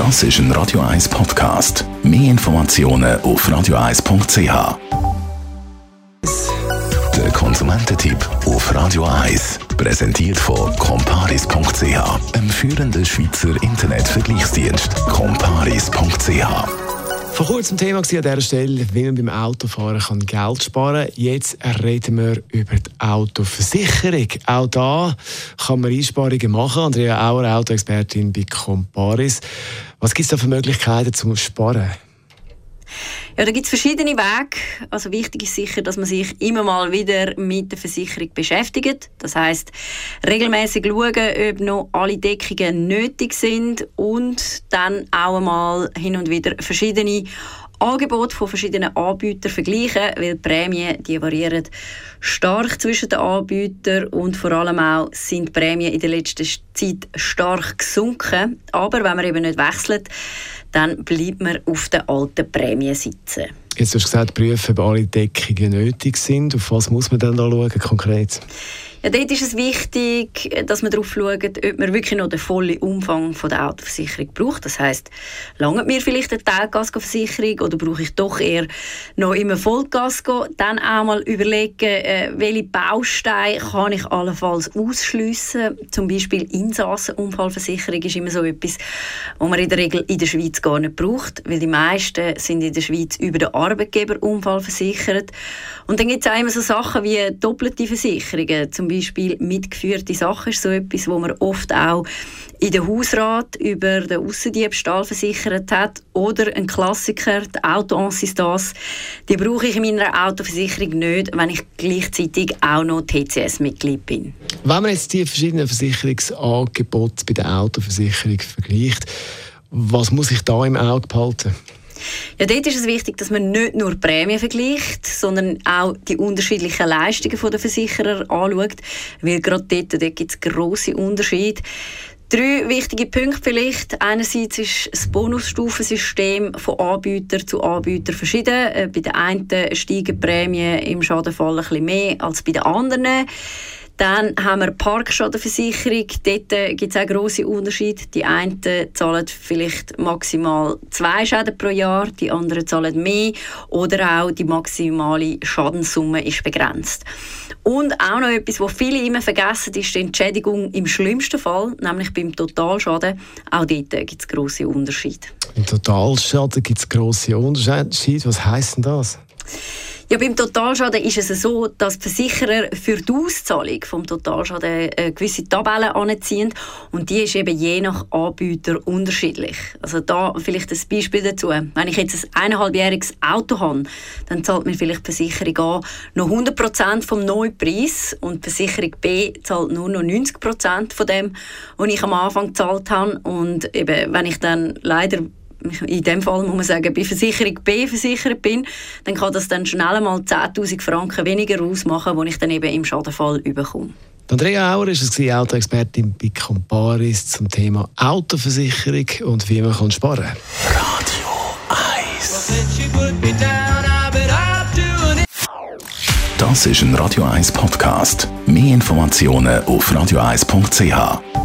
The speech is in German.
Das ist ein Radio 1 Podcast. Mehr Informationen auf radio1.ch. Der Konsumententipp auf Radio 1 präsentiert von comparis.ch, einem führenden Schweizer Internetvergleichsdienst. comparis.ch vor kurzem Thema an dieser Stelle, wie man beim Autofahren kann Geld sparen kann. Jetzt reden wir über die Autoversicherung. Auch da kann man Einsparungen machen. Andrea Auer, Autoexpertin bei Comparis. Was gibt es da für Möglichkeiten zum Sparen? Ja, da gibt es verschiedene Wege. Also wichtig ist sicher, dass man sich immer mal wieder mit der Versicherung beschäftigt. Das heißt, regelmäßig schauen, ob noch alle Deckungen nötig sind und dann auch einmal hin und wieder verschiedene Angebote von verschiedenen Anbietern vergleichen, weil die Prämien die variieren stark zwischen den Anbietern und vor allem auch sind die Prämien in der letzten Zeit stark gesunken. Aber wenn man eben nicht wechselt, dann bleibt man auf der alten Prämie sitzen. Jetzt hast du gesagt, prüfen, ob alle Deckungen nötig sind. Auf was muss man dann da schauen, konkret? Ja, dort ist es wichtig, dass man darauf schaut, ob man wirklich noch den vollen Umfang von der Autoversicherung braucht. Das heisst, lange mir vielleicht eine Teilgasversicherung oder brauche ich doch eher noch immer Vollgasco? Dann auch mal überlegen, äh, welche Bausteine kann ich allenfalls ausschliessen. Zum Beispiel Insassenunfallversicherung ist immer so etwas, was man in der Regel in der Schweiz gar nicht braucht, weil die meisten sind in der Schweiz über den Arbeitgeberunfall versichert. Und dann gibt es auch immer so Sachen wie doppelte Versicherungen, zum Beispiel mitgeführte Sachen ist so etwas, wo man oft auch in der Hausrat über den Aussendiebstahl versichert hat oder ein Klassiker, die Autoassistance, die brauche ich in meiner Autoversicherung nicht, wenn ich gleichzeitig auch noch TCS-Mitglied bin. Wenn man jetzt die verschiedenen Versicherungsangebote bei der Autoversicherung vergleicht, was muss ich da im Auge behalten? Ja, dort ist es wichtig, dass man nicht nur Prämien vergleicht, sondern auch die unterschiedlichen Leistungen der Versicherer anschaut, weil gerade dort, dort gibt es grosse Unterschiede. Drei wichtige Punkte vielleicht. Einerseits ist das Bonusstufensystem von Anbieter zu Anbieter verschieden. Äh, bei den einen steigen Prämien im Schadenfall ein bisschen mehr als bei den anderen. Dann haben wir Parkschadenversicherung. Dort äh, gibt es auch grosse Unterschiede. Die einen zahlen vielleicht maximal zwei Schäden pro Jahr, die anderen zahlen mehr. Oder auch die maximale Schadenssumme ist begrenzt. Und auch noch etwas, was viele immer vergessen, ist die Entschädigung im schlimmsten Fall, nämlich beim Totalschaden. Auch dort äh, gibt es grosse Unterschiede. Im Totalschaden gibt es grosse Unterschiede. Was heisst denn das? Ja, beim Totalschaden ist es so, dass die Versicherer für die Auszahlung vom Totalschaden äh, gewisse Tabellen anziehen und die ist eben je nach Anbieter unterschiedlich. Also da vielleicht ein Beispiel dazu. Wenn ich jetzt ein eineinhalbjähriges Auto habe, dann zahlt mir vielleicht die Versicherung A noch 100% vom Neupreis und die Versicherung B zahlt nur noch 90% von dem, was ich am Anfang gezahlt habe. Und eben, wenn ich dann leider in dem Fall muss man sagen, bei Versicherung B versichert bin, dann kann das dann schnell mal 10'000 Franken weniger ausmachen, die ich dann eben im Schadenfall bekomme. Andrea Auer ist es Autoexpertin bei Comparis zum Thema Autoversicherung und wie man kann sparen kann. Radio 1 Das ist ein Radio 1 Podcast. Mehr Informationen auf radio1.ch.